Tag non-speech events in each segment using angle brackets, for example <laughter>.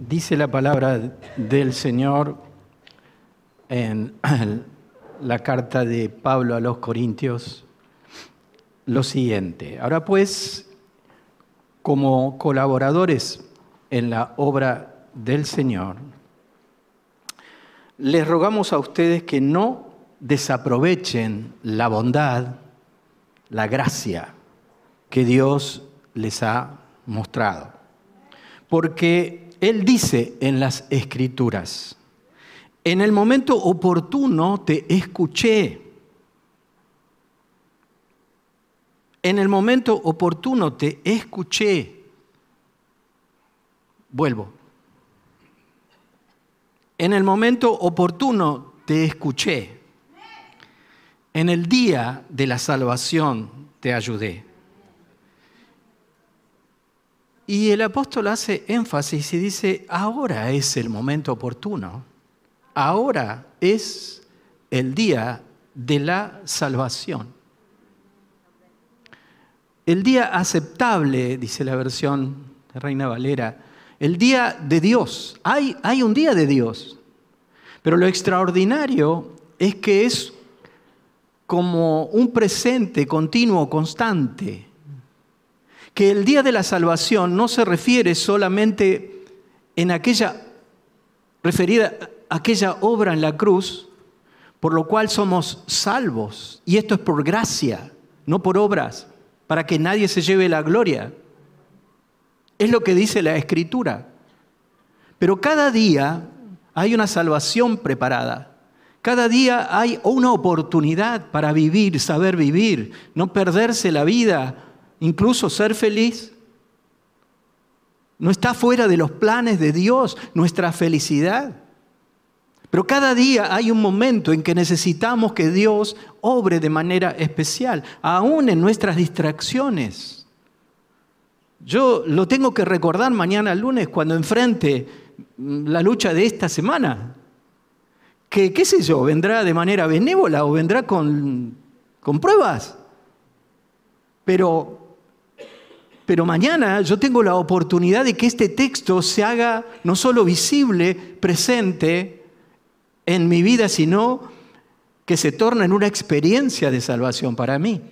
Dice la palabra del Señor en la carta de Pablo a los Corintios lo siguiente. Ahora pues, como colaboradores en la obra del Señor, les rogamos a ustedes que no desaprovechen la bondad, la gracia que Dios les ha mostrado. Porque Él dice en las Escrituras, en el momento oportuno te escuché. En el momento oportuno te escuché. Vuelvo. En el momento oportuno te escuché. En el día de la salvación te ayudé. Y el apóstol hace énfasis y dice, ahora es el momento oportuno, ahora es el día de la salvación. El día aceptable, dice la versión de Reina Valera, el día de Dios. Hay, hay un día de Dios, pero lo extraordinario es que es como un presente continuo, constante que el día de la salvación no se refiere solamente en aquella referida a aquella obra en la cruz, por lo cual somos salvos. Y esto es por gracia, no por obras, para que nadie se lleve la gloria. Es lo que dice la Escritura. Pero cada día hay una salvación preparada. Cada día hay una oportunidad para vivir, saber vivir, no perderse la vida incluso ser feliz. No está fuera de los planes de Dios nuestra felicidad. Pero cada día hay un momento en que necesitamos que Dios obre de manera especial, aún en nuestras distracciones. Yo lo tengo que recordar mañana lunes cuando enfrente la lucha de esta semana. Que, qué sé yo, vendrá de manera benévola o vendrá con, con pruebas. Pero pero mañana yo tengo la oportunidad de que este texto se haga no solo visible, presente en mi vida, sino que se torne en una experiencia de salvación para mí,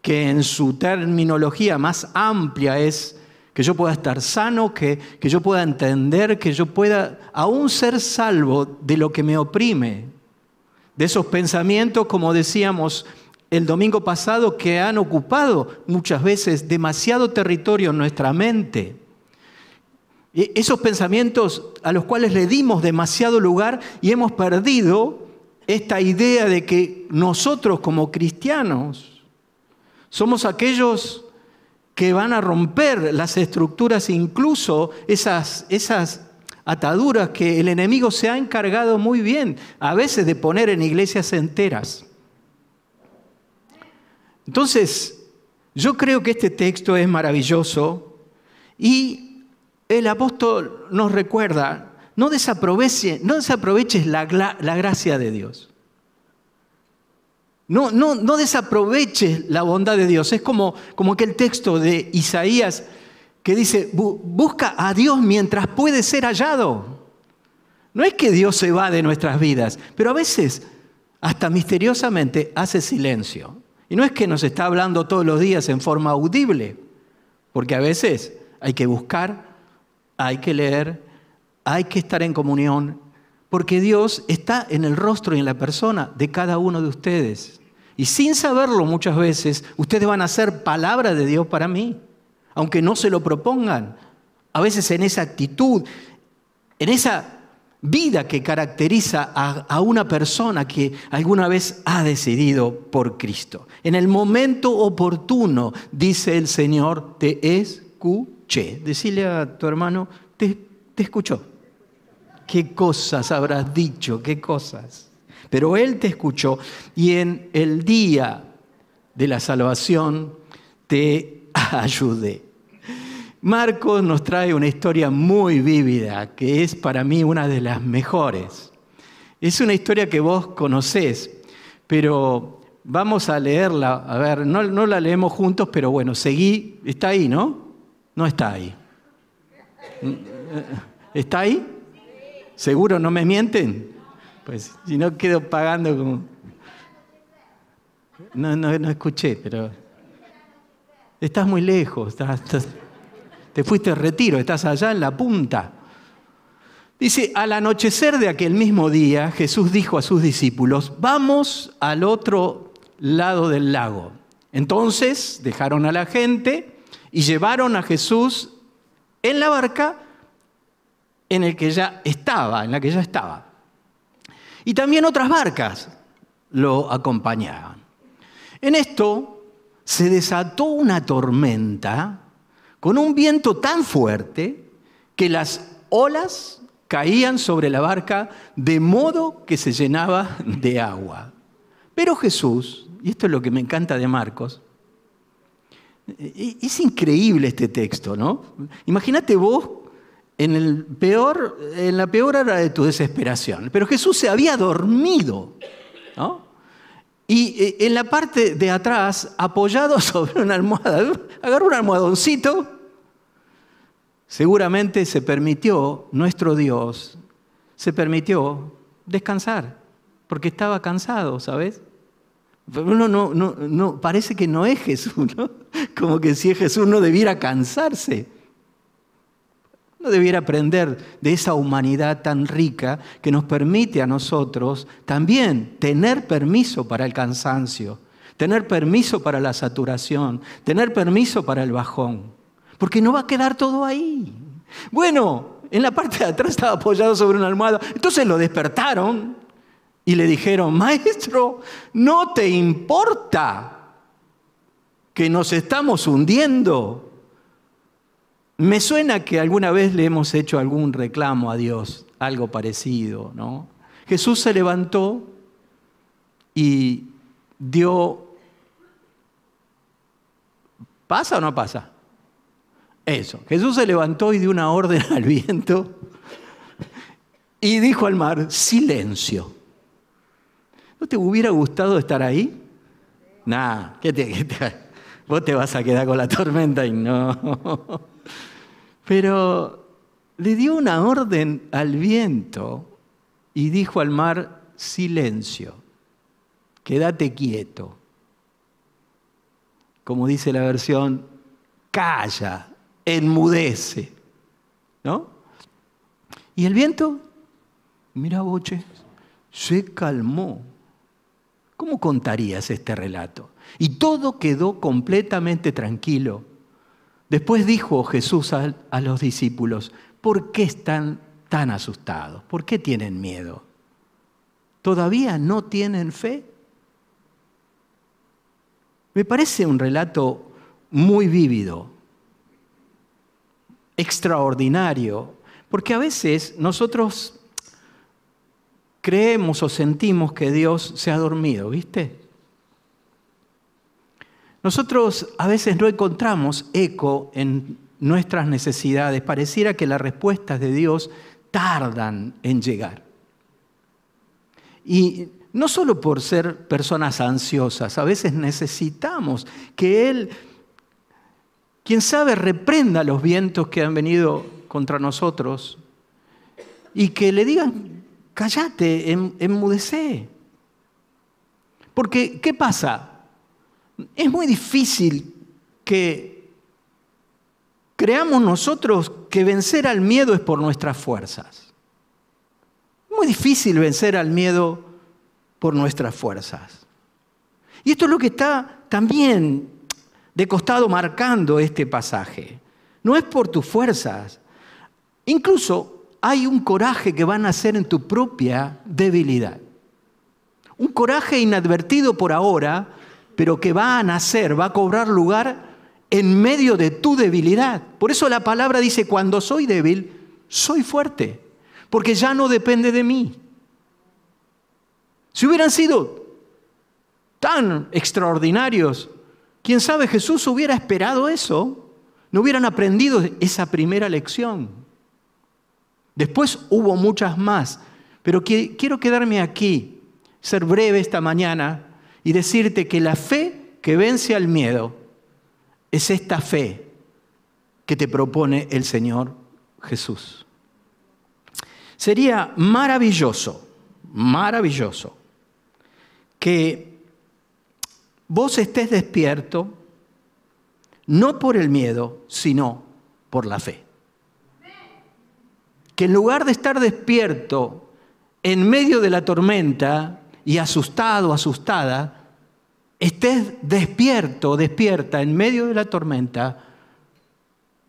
que en su terminología más amplia es que yo pueda estar sano, que, que yo pueda entender, que yo pueda aún ser salvo de lo que me oprime, de esos pensamientos, como decíamos, el domingo pasado que han ocupado muchas veces demasiado territorio en nuestra mente. Esos pensamientos a los cuales le dimos demasiado lugar y hemos perdido esta idea de que nosotros como cristianos somos aquellos que van a romper las estructuras, incluso esas, esas ataduras que el enemigo se ha encargado muy bien, a veces de poner en iglesias enteras. Entonces, yo creo que este texto es maravilloso y el apóstol nos recuerda, no desaproveches, no desaproveches la, gracia de Dios. No, no, no, desaproveches la bondad de Dios. Es como, como aquel texto de Isaías que dice, busca a Dios mientras puede ser hallado. No es que Dios se va de nuestras vidas, pero a veces hasta misteriosamente hace silencio. Y no es que nos está hablando todos los días en forma audible, porque a veces hay que buscar, hay que leer, hay que estar en comunión, porque Dios está en el rostro y en la persona de cada uno de ustedes. Y sin saberlo muchas veces, ustedes van a ser palabra de Dios para mí, aunque no se lo propongan. A veces en esa actitud, en esa vida que caracteriza a, una persona que alguna vez ha decidido por Cristo. En el momento oportuno, dice el Señor, te escuché. Decile a tu hermano, te, te escuchó. ¿Qué cosas habrás dicho? ¿Qué cosas? Pero Él te escuchó y en el día de la salvación te <laughs> ayudé. Marcos nos trae una historia muy vívida, que es para mí una de las mejores. Es una historia que vos conocés, pero vamos a leerla. A ver, no, la leemos juntos, pero bueno, seguí. Está ahí, ¿no? No está ahí. ¿Está ahí? ¿Seguro no me mienten? Pues si no quedo pagando como... No, no, no escuché, pero... Estás muy lejos, te fuiste de retiro, estás allá en la punta. Dice, al anochecer de aquel mismo día, Jesús dijo a sus discípulos, vamos al otro lado del lago. Entonces dejaron a la gente y llevaron a Jesús en la barca en el que ya estaba, en la que ya estaba. Y también otras barcas lo acompañaban. En esto se desató una tormenta con un viento tan fuerte que las olas caían sobre la barca de modo que se llenaba de agua. Pero Jesús, y esto es lo que me encanta de Marcos, es increíble este texto, ¿no? Imagínate vos en, el peor, en la peor hora de tu desesperación, pero Jesús se había dormido, ¿no? Y eh, en la parte de atrás, apoyado <laughs> sobre una almohada, agarró un almohadoncito, seguramente se permitió, nuestro Dios, se permitió descansar, porque estaba cansado, ¿sabes? Uno no, no, no, parece que no es Jesús, ¿no? <laughs> Como que si es Jesús no debiera cansarse. No debiera aprender de esa humanidad tan rica que nos permite a nosotros también tener permiso para el cansancio, tener permiso para la saturación, tener permiso para el bajón. Porque no va a quedar todo ahí. Bueno, en la parte de atrás estaba apoyado sobre una almohada. Entonces lo despertaron y le dijeron, maestro, ¿no te importa que nos estamos hundiendo? Me suena que alguna vez le hemos hecho algún reclamo a Dios, algo parecido, ¿no? Jesús se levantó y dio... ¿Pasa o no pasa? Eso. Jesús se levantó y dio una orden al viento y dijo al mar, silencio. ¿No te hubiera gustado estar ahí? Nah, ¿qué te, vos te vas a quedar con la tormenta y no. Pero le dio una orden al viento y dijo al mar, silencio, quédate quieto. Como dice la versión, calla, enmudece. ¿No? Y el viento, mira boche, se calmó. ¿Cómo contarías este relato? Y todo quedó completamente tranquilo. Después dijo Jesús a, los discípulos, ¿por qué están tan asustados? ¿Por qué tienen miedo? ¿Todavía no tienen fe? Me parece un relato muy vívido, extraordinario, porque a veces nosotros creemos o sentimos que Dios se ha dormido, ¿viste? Nosotros a veces no encontramos eco en nuestras necesidades. Pareciera que las respuestas de Dios tardan en llegar. Y no solo por ser personas ansiosas, a veces necesitamos que Él, quien sabe, reprenda los vientos que han venido contra nosotros y que le digan, Cállate, enmudecé. Porque, ¿qué pasa? Es muy difícil que creamos nosotros que vencer al miedo es por nuestras fuerzas. Muy difícil vencer al miedo por nuestras fuerzas. Y esto es lo que está también de costado marcando este pasaje. No es por tus fuerzas. Incluso hay un coraje que va a nacer en tu propia debilidad. Un coraje inadvertido por ahora, pero que va a nacer, va a cobrar lugar en medio de tu debilidad. Por eso la palabra dice, cuando soy débil, soy fuerte, porque ya no depende de mí. Si hubieran sido tan extraordinarios, quién sabe, Jesús hubiera esperado eso, no hubieran aprendido esa primera lección. Después hubo muchas más, pero quiero quedarme aquí, ser breve esta mañana y decirte que la fe que vence al miedo es esta fe que te propone el Señor Jesús. Sería maravilloso, maravilloso, que vos estés despierto, no por el miedo, sino por la fe. Que en lugar de estar despierto en medio de la tormenta y asustado, asustada, estés despierto, despierta en medio de la tormenta,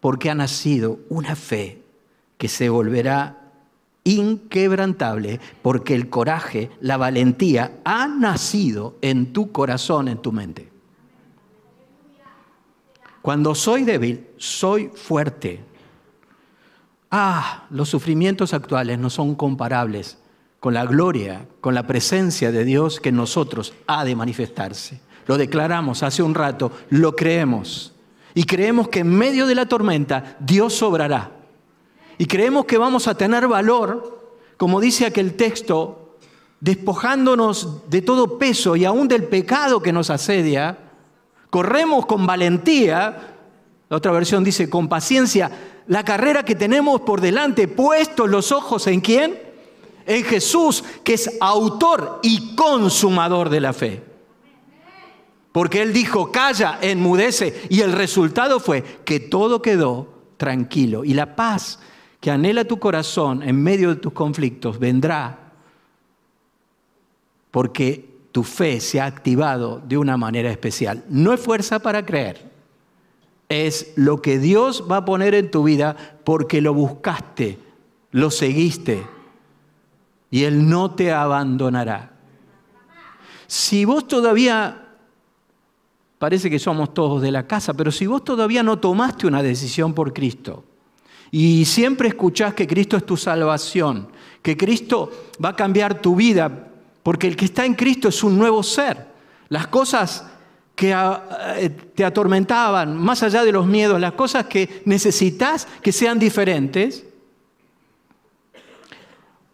porque ha nacido una fe que se volverá inquebrantable, porque el coraje, la valentía ha nacido en tu corazón, en tu mente. Cuando soy débil, soy fuerte. Ah, los sufrimientos actuales no son comparables con la gloria, con la presencia de Dios que en nosotros ha de manifestarse. Lo declaramos hace un rato, lo creemos. Y creemos que en medio de la tormenta Dios sobrará. Y creemos que vamos a tener valor, como dice aquel texto, despojándonos de todo peso y aún del pecado que nos asedia. Corremos con valentía, la otra versión dice con paciencia, la carrera que tenemos por delante, puestos los ojos en quién? En Jesús, que es autor y consumador de la fe. Porque Él dijo, calla, enmudece. Y el resultado fue que todo quedó tranquilo. Y la paz que anhela tu corazón en medio de tus conflictos vendrá porque tu fe se ha activado de una manera especial. No es fuerza para creer, es lo que Dios va a poner en tu vida porque lo buscaste, lo seguiste y Él no te abandonará. Si vos todavía parece que somos todos de la casa, pero si vos todavía no tomaste una decisión por Cristo y siempre escuchás que Cristo es tu salvación, que Cristo va a cambiar tu vida, porque el que está en Cristo es un nuevo ser. Las cosas que ah, eh, te atormentaban, más allá de los miedos, las cosas que necesitas que sean diferentes,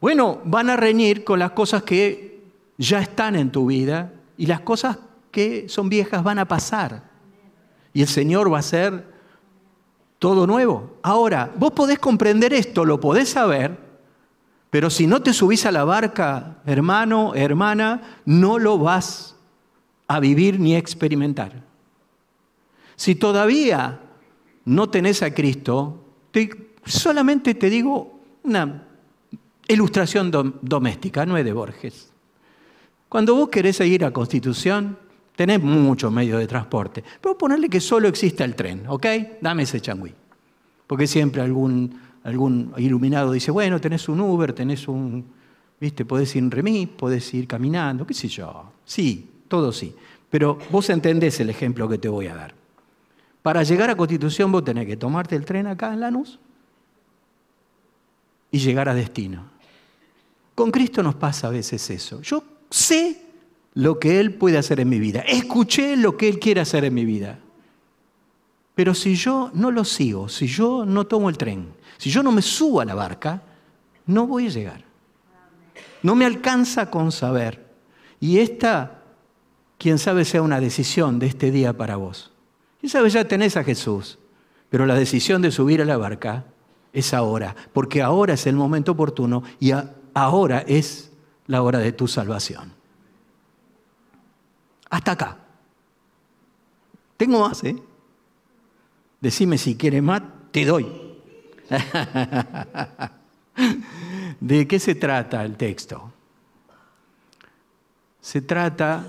bueno, van a reñir con las cosas que ya están en tu vida y las cosas que son viejas van a pasar. Y el Señor va a hacer todo nuevo. Ahora, vos podés comprender esto, lo podés saber, pero si no te subís a la barca, hermano, hermana, no lo vas a vivir ni experimentar. Si todavía no tenés a Cristo, solamente te digo una ilustración doméstica, no es de Borges. Cuando vos querés ir a Constitución, Tenés muchos medios de transporte. Pero ponerle que solo exista el tren, ¿ok? Dame ese changüí. Porque siempre algún, algún iluminado dice, bueno, tenés un Uber, tenés un, viste, podés ir en remis, podés ir caminando, qué sé yo. Sí, todo sí. Pero vos entendés el ejemplo que te voy a dar. Para llegar a Constitución vos tenés que tomarte el tren acá en Lanús y llegar a destino. Con Cristo nos pasa a veces eso. Yo sé lo que Él puede hacer en mi vida. Escuché lo que Él quiere hacer en mi vida. Pero si yo no lo sigo, si yo no tomo el tren, si yo no me subo a la barca, no voy a llegar. No me alcanza con saber. Y esta, quién sabe, sea una decisión de este día para vos. Quién sabe, ya tenés a Jesús, pero la decisión de subir a la barca es ahora, porque ahora es el momento oportuno y ahora es la hora de tu salvación. Hasta acá. Tengo más, ¿eh? Decime si quieres más, te doy. <laughs> ¿De qué se trata el texto? Se trata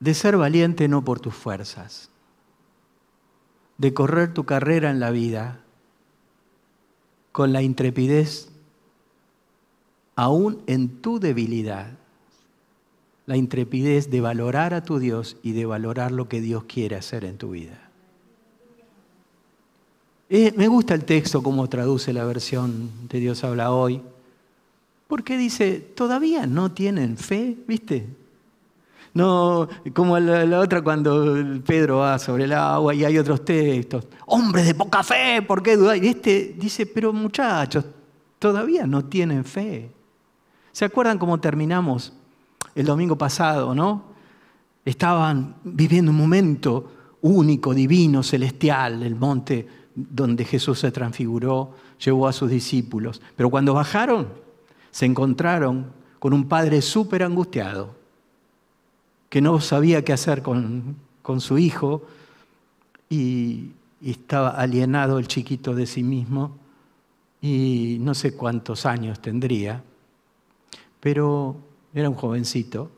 de ser valiente no por tus fuerzas, de correr tu carrera en la vida con la intrepidez aún en tu debilidad la intrepidez de valorar a tu Dios y de valorar lo que Dios quiere hacer en tu vida. Eh, me gusta el texto como traduce la versión de Dios habla hoy, porque dice, todavía no tienen fe, ¿viste? No, como la, otra cuando Pedro va sobre el agua y hay otros textos, hombres de poca fe, ¿por qué dudáis? Y este dice, pero muchachos, todavía no tienen fe. ¿Se acuerdan cómo terminamos el domingo pasado, ¿no? Estaban viviendo un momento único, divino, celestial, el monte donde Jesús se transfiguró, llevó a sus discípulos. Pero cuando bajaron, se encontraron con un padre súper angustiado, que no sabía qué hacer con, con su hijo y, y estaba alienado el chiquito de sí mismo y no sé cuántos años tendría, pero era un jovencito.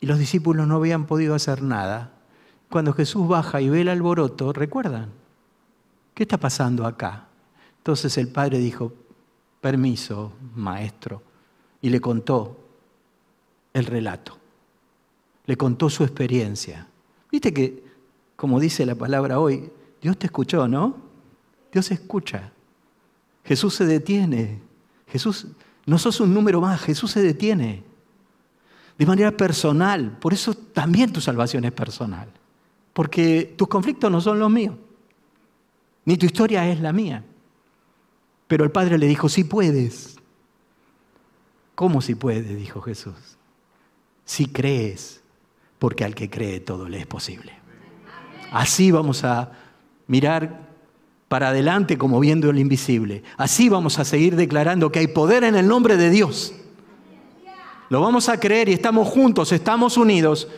Y los discípulos no habían podido hacer nada. Cuando Jesús baja y ve el alboroto, ¿recuerdan? ¿Qué está pasando acá? Entonces el padre dijo, permiso, maestro, y le contó el relato. Le contó su experiencia. Viste que, como dice la palabra hoy, Dios te escuchó, ¿no? Dios escucha. Jesús se detiene. Jesús, no sos un número más, Jesús se detiene. De manera personal. Por eso también tu salvación es personal. Porque tus conflictos no son los míos. Ni tu historia es la mía. Pero el Padre le dijo, sí puedes. ¿Cómo si puedes? dijo Jesús. Si crees, porque al que cree todo le es posible. Así vamos a mirar para adelante como viendo el invisible. Así vamos a seguir declarando que hay poder en el nombre de Dios. Lo vamos a creer y estamos juntos, estamos unidos,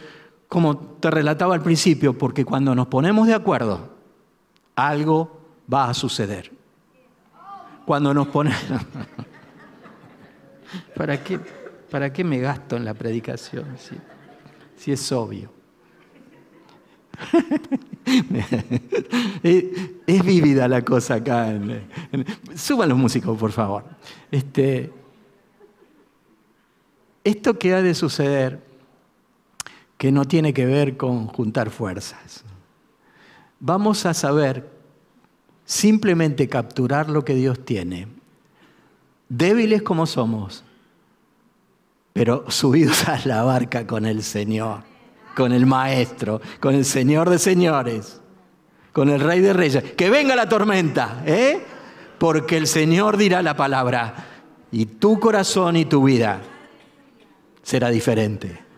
como te relataba al principio, porque cuando nos ponemos de acuerdo, algo va a suceder cuando nos ponemos... <laughs> ¿Para qué, ¿Para qué me gasto en la predicación si, es obvio? <laughs> es vívida la cosa acá. suban los músicos, por favor. Este, esto que ha de suceder, que no tiene que ver con juntar fuerzas. Vamos a saber simplemente capturar lo que Dios tiene, débiles como somos, pero subidos a la barca con el Señor, con el Maestro, con el Señor de señores, con el Rey de Reyes. Que venga la tormenta, ¿eh? Porque el Señor dirá la palabra y tu corazón y tu vida será diferente.